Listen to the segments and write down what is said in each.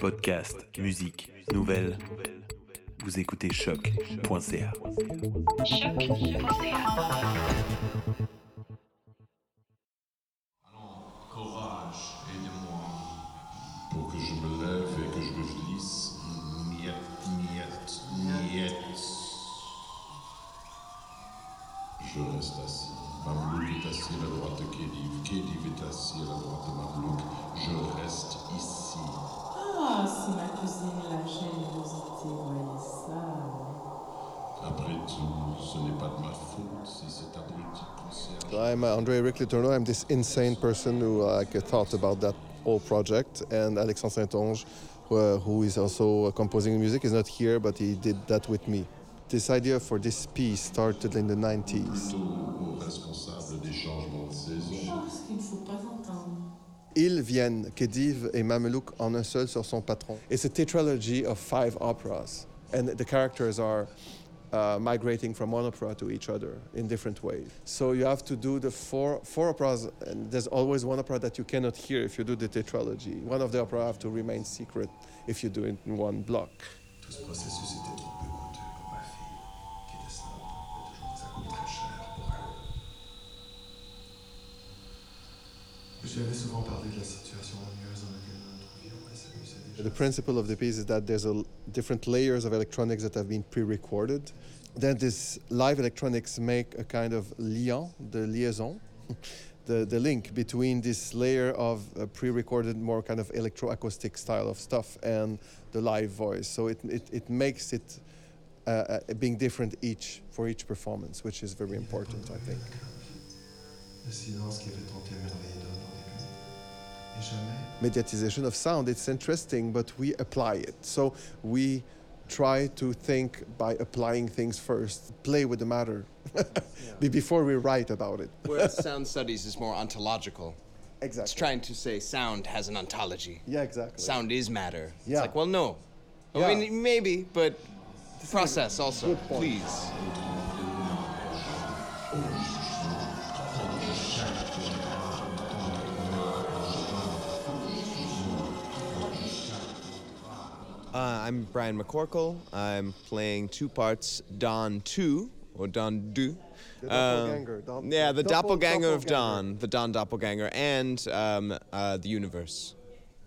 Podcast, musique, nouvelles. Vous écoutez choc.ca. Courage, aide-moi. Pour que je me lève et que je me glisse. Niet, niet, niet. Je reste assis. Mamlouk est assis à la droite de Kédiv. Kédiv est assis à la droite de Mamlouk. Je reste ici. Ah, si ma cousine la générosité ça. Après tout, ce n'est pas de ma faute si cet abruti concierge. I'm uh, André Rick-Letourneau. I'm this insane person who uh, like, thought about that whole project. And Alexandre Saint-Onge, who, uh, who is also uh, composing music, is not here, but he did that with me. This idea for this piece started in the 90s. Plutôt au responsable des changements de saison. Oh, ce qu'il ne faut pas entendre. Ils viennent, Khedive et Mamelouk, en un seul sur son patron. It's a tetralogy of five operas. And the characters are uh, migrating from one opera to each other in different ways. So you have to do the four, four operas, and there's always one opera that you cannot hear if you do the tetralogy. One of the opera have to remain secret if you do it in one block. Je lui souvent parlé de la situation ennuyeuse dans laquelle nous nous trouvions et ça lui déjà. The principle of the piece is that there's a, different layers of electronics that have been pre-recorded. Then this live electronics make a kind of lien, the liaison, the, the link between this layer of uh, pre-recorded, more kind of electroacoustic style of stuff and the live voice. So it, it, it makes it uh, uh, being different each for each performance, which is very important, I think. Mediatization of sound it's interesting but we apply it so we try to think by applying things first play with the matter be- before we write about it Whereas sound studies is more ontological. exactly It's trying to say sound has an ontology. yeah exactly Sound is matter. It's Yeah. like, well, no. Yeah. I mean, maybe, but process also, good point. please. Uh, I'm Brian McCorkle. I'm playing two parts, Don 2, or Don 2. The doppelganger, Don- yeah, the double doppelganger of. Don, the Don doppelganger, and um, uh, the universe.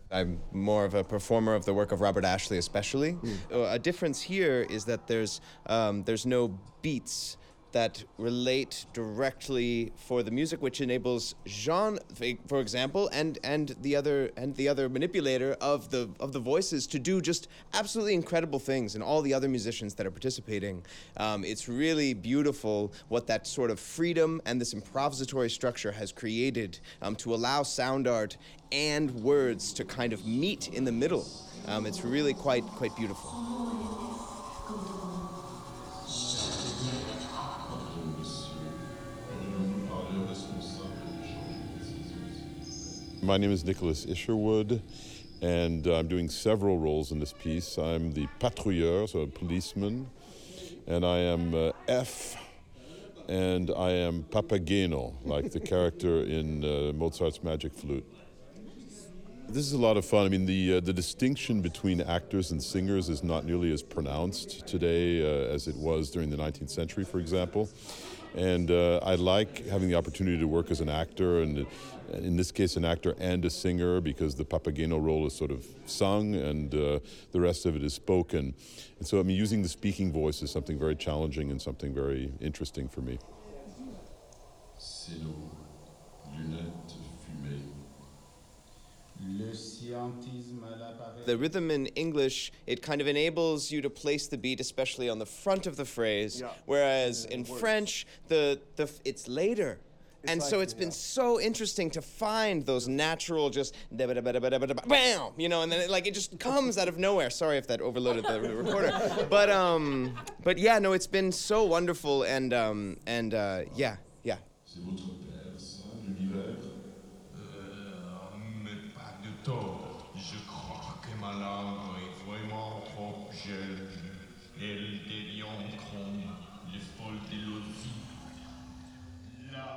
I'm more of a performer of the work of Robert Ashley, especially. Uh, a difference here is that there's um, there's no beats that relate directly for the music, which enables Jean, for example, and and the other and the other manipulator of the of the voices to do just absolutely incredible things, and all the other musicians that are participating. Um, it's really beautiful what that sort of freedom and this improvisatory structure has created um, to allow sound art and words to kind of meet in the middle. Um, it's really quite quite beautiful. My name is Nicholas Isherwood, and I'm doing several roles in this piece. I'm the patrouilleur, so a policeman, and I am uh, F, and I am Papageno, like the character in uh, Mozart's Magic Flute. This is a lot of fun. I mean, the uh, the distinction between actors and singers is not nearly as pronounced today uh, as it was during the 19th century, for example. And uh, I like having the opportunity to work as an actor, and uh, in this case, an actor and a singer, because the Papageno role is sort of sung and uh, the rest of it is spoken. And so, I mean, using the speaking voice is something very challenging and something very interesting for me. The rhythm in English, it kind of enables you to place the beat, especially on the front of the phrase, Yeah. whereas Yeah, in works. French, the, the it's later. and so like- it's been so interesting to find those natural just bam, you know, and then it, like it just comes out of nowhere. Sorry if that overloaded the recorder, but um, but yeah, no, it's been so wonderful and um, and uh, yeah, yeah.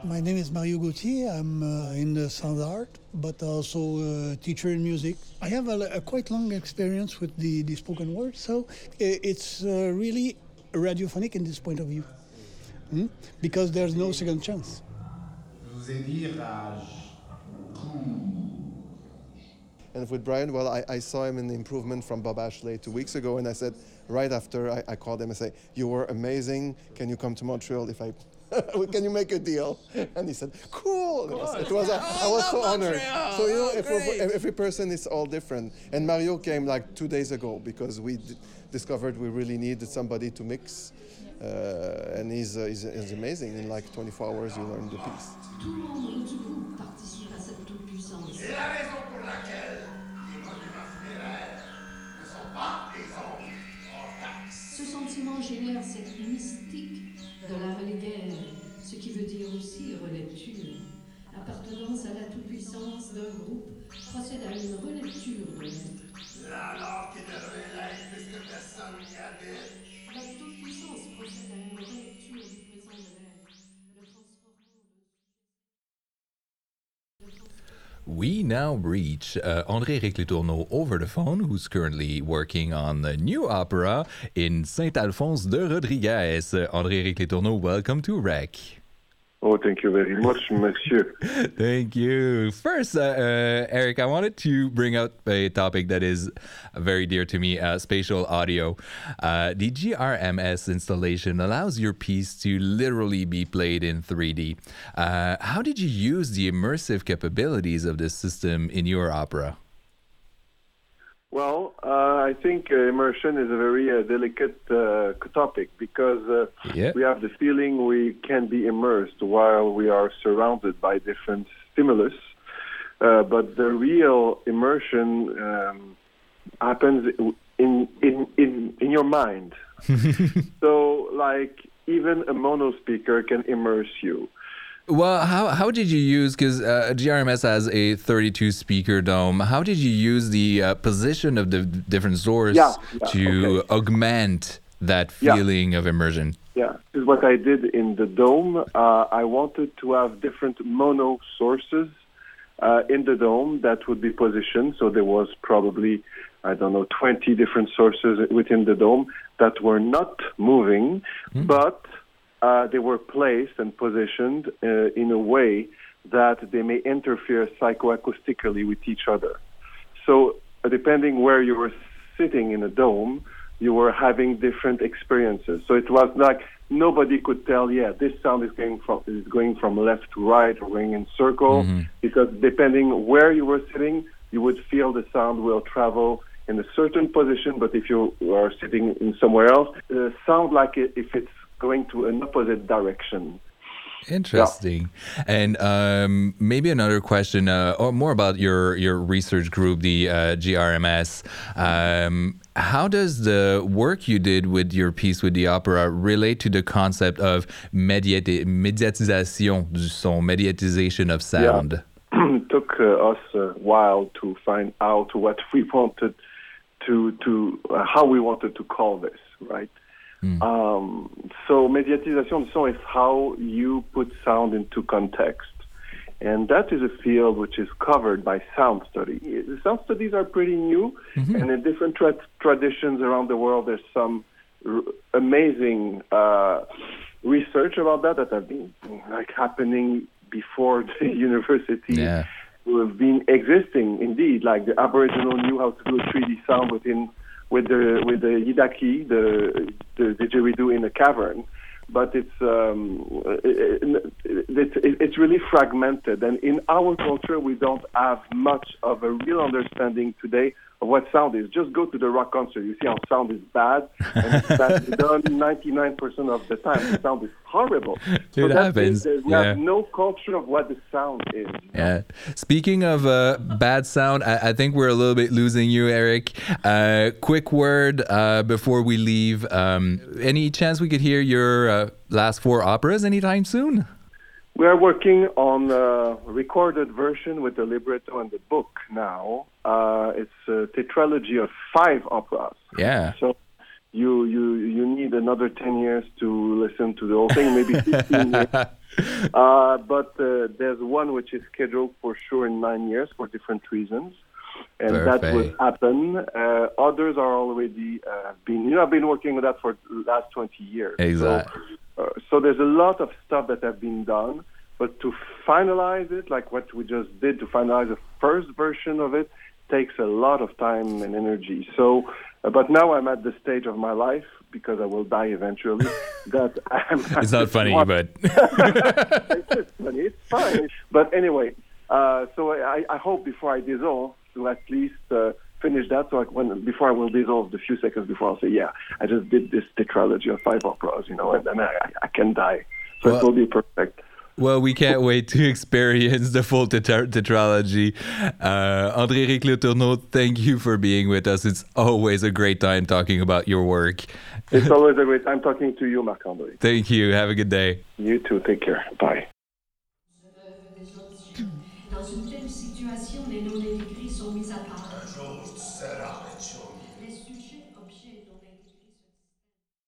My name is Mario Gauthier. I'm uh, in the sound art, but also a teacher in music. I have a, a quite long experience with the, the spoken word, so it's uh, really radiophonic in this point of view. Hmm? Because there's no second chance. Je vous ai dit rage. And with Brian, well, I, I saw him in the improvement from Bob Ashley two weeks ago, and I said, right after, I, I called him and say, you were amazing. Can you come to Montreal if I, can you make a deal? And he said, cool. It was, it was a, I was so honored. So you know, every, every person is all different. And Mario came like two days ago because we d- discovered we really needed somebody to mix. Uh, and he's, uh, he's, he's amazing. In like 24 hours, you learn the piece. Tout le monde du groupe participe à cette toute-puissance. C'est la raison pour laquelle les monuments funéraires ne sont pas des ombres hors taxe. Ce sentiment génère cette ce qui veut dire aussi relecture. L'appartenance à la toute-puissance d'un groupe procède à une relecture de l'être. Alors qu'il devrait l'être puisque personne n'y habite. La toute-puissance procède à une relecture du présent de l'être, le transformant de... We now reach uh, André Éric Letourneau over the phone, who's currently working on the new opera in Saint Alphonse de Rodriguez. Uh, André Éric Letourneau, welcome to REC. Oh, thank you very much, monsieur. Thank you. First, uh, uh, Eric, I wanted to bring up a topic that is very dear to me uh, spatial audio. Uh, the GRMS installation allows your piece to literally be played in 3D. Uh, how did you use the immersive capabilities of this system in your opera? Well, uh, I think uh, immersion is a very uh, delicate uh, topic because uh, Yeah. we have the feeling we can be immersed while we are surrounded by different stimulus. Uh, but the real immersion um, happens in, in, in, in your mind. so, like, even a mono speaker can immerse you. Well, how, how did you use, because uh, GRMS has a 32 speaker dome, how did you use the uh, position of the different doors Yeah, yeah, to okay. augment that Yeah. feeling of immersion? Yeah, this is what I did in the dome. Uh, I wanted to have different mono sources uh, in the dome that would be positioned. So there was probably, I don't know, 20 different sources within the dome that were not moving, but uh, they were placed and positioned uh, in a way that they may interfere psychoacoustically with each other. So, uh, depending where you were sitting in a dome, you were having different experiences. So it was like nobody could tell, yeah, this sound is going from is going from left to right or going in circle, because depending where you were sitting, you would feel the sound will travel in a certain position. But if you are sitting in somewhere else, uh, sound like it, if it's going to an opposite direction. Interesting. And um, maybe another question, uh, or more about your your research group, the uh, GRMS. Um, how does the work you did with your piece with the opera relate to the concept of médiati- médiatisation du son, mediatization of sound? it took uh, us a while to find out what we wanted to to uh, how we wanted to call this, right? Um, so médiatisation du son is how you put sound into context. And that is a field which is covered by sound study. The sound studies are pretty new, and in different tra- traditions around the world, there's some r- amazing uh, research about that that have been like happening before the university Yeah. who have been existing indeed. Like the Aboriginal knew how to do a 3D sound within with the with the yidaki, the the didgeridoo in a cavern. But it's um, it, it, it, it's really fragmented, and in our culture, we don't have much of a real understanding today of what sound is. Just go to the rock concert, you see how sound is bad, and it's done 99% of the time. The sound is horrible. It that happens, means We yeah. have no culture of what the sound is. Yeah. Speaking of uh, bad sound, I, I think we're a little bit losing you, Eric. Uh, quick word uh, before we leave. Um, any chance we could hear your uh, last four operas anytime soon? We are working on a recorded version with the libretto and the book now. Uh, it's a tetralogy of five operas. Yeah. So you you you need another 10 years to listen to the whole thing, maybe 15 years. Uh, but uh, there's one which is scheduled for sure in nine years for different reasons, and that will happen. Uh, others are already uh, been. You know, I've been working with that for the last 20 years. Exactly. So, uh, so there's a lot of stuff that have been done, but to finalize it, like what we just did, to finalize the first version of it, takes a lot of time and energy. So, uh, but now I'm at the stage of my life because I will die eventually. that I'm. It's not funny, but it's funny. It's fine. But anyway, uh, so I, I hope before I dissolve to at least uh, finish that. So I, when before I will dissolve, the few seconds before I'll say, yeah, I just did this tetralogy of five operas, you know, and then I, I can die. So Well- it will be perfect. Well, we can't wait to experience the full tetra- tetralogy. Uh, André Éric Letourneau, thank you for being with us. It's always a great time talking about your work. It's always a great time talking to you, Marc André. Thank you. Have a good day. You too. Take care. Bye.